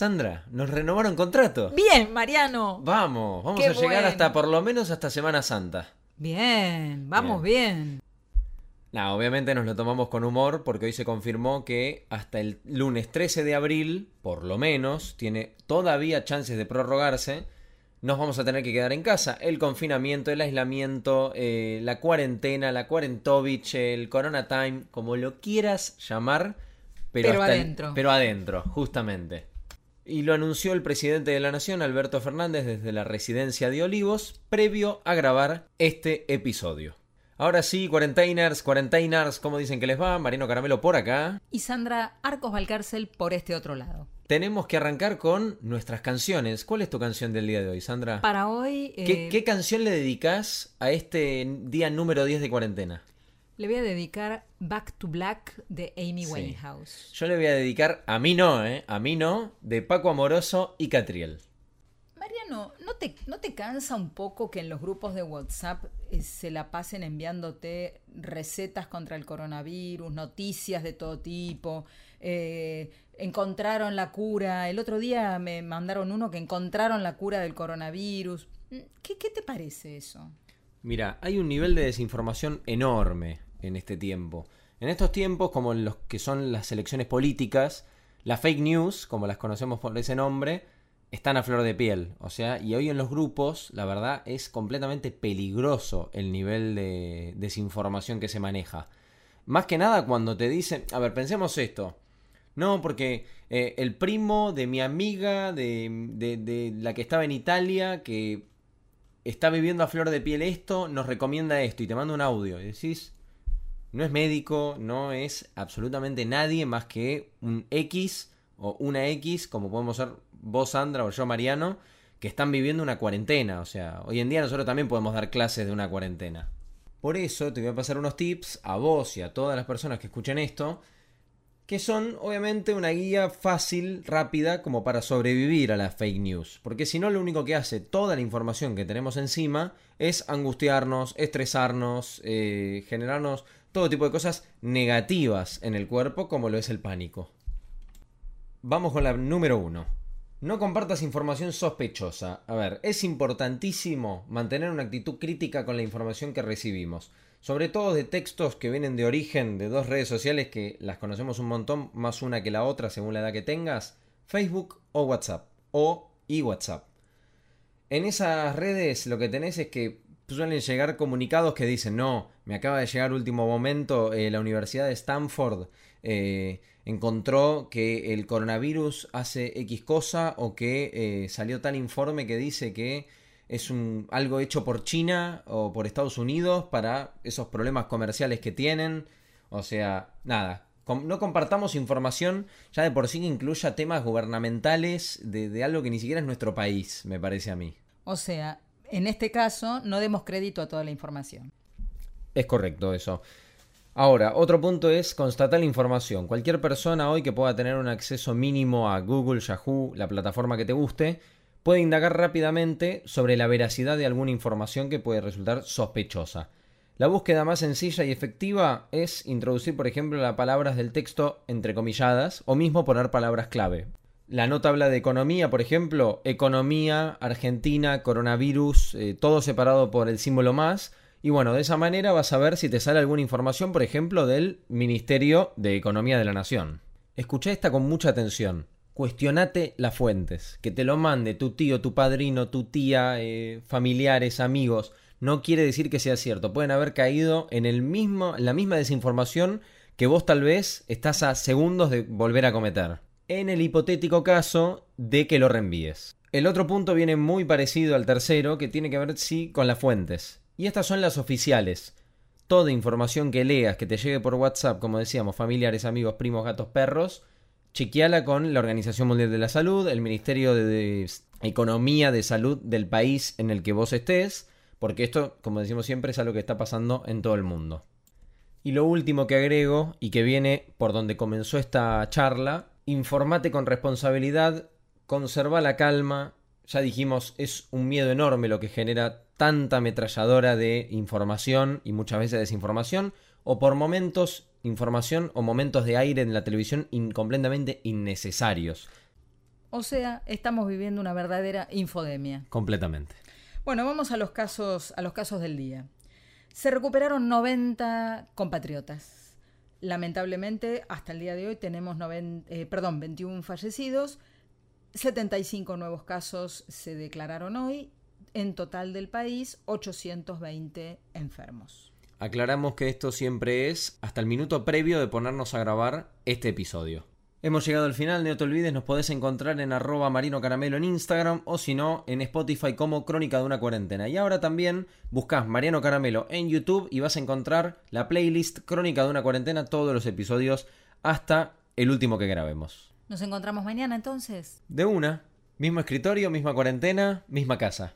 Sandra, nos renovaron contrato. Bien, Mariano. Vamos, vamos Qué a llegar bueno. hasta por lo menos hasta Semana Santa. Bien, vamos bien. Nah, obviamente nos lo tomamos con humor porque hoy se confirmó que hasta el lunes 13 de abril, por lo menos, tiene todavía chances de prorrogarse. Nos vamos a tener que quedar en casa. El confinamiento, el aislamiento, eh, la cuarentena, la cuarentovich, el corona time, como lo quieras llamar. Pero, Pero hasta el- adentro. pero adentro, justamente. Y lo anunció el presidente de la Nación, Alberto Fernández, desde la residencia de Olivos, previo a grabar este episodio. Ahora sí, cuarentainers, cuarentainers, ¿cómo dicen que les va? Marino Caramelo por acá. Y Sandra Arcos Valcárcel por este otro lado. Tenemos que arrancar con nuestras canciones. ¿Cuál es tu canción del día de hoy, Sandra? Para hoy ¿Qué, eh, qué canción le dedicas a este día número 10 de cuarentena? Le voy a dedicar Back to Black de Amy Sí. Winehouse. Yo le voy a dedicar, a mí no, ¿eh? A mí no, de Paco Amoroso y Catriel. Mariano, ¿no te, ¿no te cansa un poco que en los grupos de WhatsApp eh, se la pasen enviándote recetas contra el coronavirus, noticias de todo tipo? eh, encontraron la cura. El otro día me mandaron uno que encontraron la cura del coronavirus. ¿Qué, qué te parece eso? Mira, hay un nivel de desinformación enorme en este tiempo. En estos tiempos, como en los que son las elecciones políticas, las fake news, como las conocemos por ese nombre, están a flor de piel. O sea, y hoy en los grupos, la verdad, es completamente peligroso el nivel de desinformación que se maneja. Más que nada cuando te dicen, a ver, pensemos esto. No, porque eh, el primo de mi amiga, de, de- de la que estaba en Italia, que está viviendo a flor de piel esto, nos recomienda esto y te manda un audio. Y decís, no es médico, no es absolutamente nadie más que un X o una X, como podemos ser vos, Sandra, o yo, Mariano, que están viviendo una cuarentena. O sea, hoy en día nosotros también podemos dar clases de una cuarentena. Por eso te voy a pasar unos tips a vos y a todas las personas que escuchen esto, que son obviamente una guía fácil, rápida, como para sobrevivir a las fake news. Porque si no, lo único que hace toda la información que tenemos encima es angustiarnos, estresarnos, eh, generarnos todo tipo de cosas negativas en el cuerpo, como lo es el pánico. Vamos con la número uno. No compartas información sospechosa. A ver, es importantísimo mantener una actitud crítica con la información que recibimos. Sobre todo de textos que vienen de origen de dos redes sociales que las conocemos un montón, más una que la otra según la edad que tengas, Facebook o WhatsApp, o y WhatsApp. En esas redes lo que tenés es que suelen llegar comunicados que dicen, no, me acaba de llegar último momento, eh, la Universidad de Stanford eh, encontró que el coronavirus hace X cosa o que eh, salió tal informe que dice que es un, algo hecho por China o por Estados Unidos para esos problemas comerciales que tienen. O sea, nada, com- no compartamos información ya de por sí que incluya temas gubernamentales de, de algo que ni siquiera es nuestro país, me parece a mí. O sea, en este caso, no demos crédito a toda la información. Es correcto eso. Ahora, otro punto es constatar la información. Cualquier persona hoy que pueda tener un acceso mínimo a Google, Yahoo, la plataforma que te guste, puede indagar rápidamente sobre la veracidad de alguna información que puede resultar sospechosa. La búsqueda más sencilla y efectiva es introducir, por ejemplo, las palabras del texto entrecomilladas o mismo poner palabras clave. La nota habla de economía, por ejemplo, economía, Argentina, coronavirus, eh, todo separado por el símbolo más. Y bueno, de esa manera vas a ver si te sale alguna información, por ejemplo, del Ministerio de Economía de la Nación. Escucha esta con mucha atención. Cuestionate las fuentes. Que te lo mande tu tío, tu padrino, tu tía, eh, familiares, amigos. No quiere decir que sea cierto. Pueden haber caído en el mismo, la misma desinformación que vos tal vez estás a segundos de volver a cometer. En el hipotético caso de que lo reenvíes. El otro punto viene muy parecido al tercero, que tiene que ver sí con las fuentes. Y estas son las oficiales. Toda información que leas, que te llegue por WhatsApp, como decíamos, familiares, amigos, primos, gatos, perros, chequeala con la Organización Mundial de la Salud, el Ministerio de, Economía de Salud del país en el que vos estés, porque esto, como decimos siempre, es algo que está pasando en todo el mundo. Y lo último que agrego, y que viene por donde comenzó esta charla, informate con responsabilidad, conserva la calma, ya dijimos, es un miedo enorme lo que genera tanta ametralladora de información y muchas veces desinformación, o por momentos información o momentos de aire en la televisión in- completamente innecesarios. O sea, estamos viviendo una verdadera infodemia. Completamente. Bueno, vamos a los casos, a los casos del día. Se recuperaron 90 compatriotas. Lamentablemente, hasta el día de hoy tenemos eh, perdón, 21 fallecidos, 75 nuevos casos se declararon hoy, en total del país 820 enfermos. Aclaramos que esto siempre es hasta el minuto previo de ponernos a grabar este episodio. Hemos llegado al final, no te olvides, nos podés encontrar en arroba marino caramelo en Instagram o si no, en Spotify como Crónica de una cuarentena. Y ahora también buscas Mariano Caramelo en YouTube y vas a encontrar la playlist Crónica de una cuarentena, todos los episodios hasta el último que grabemos. Nos encontramos mañana entonces. De una, mismo escritorio, misma cuarentena, misma casa.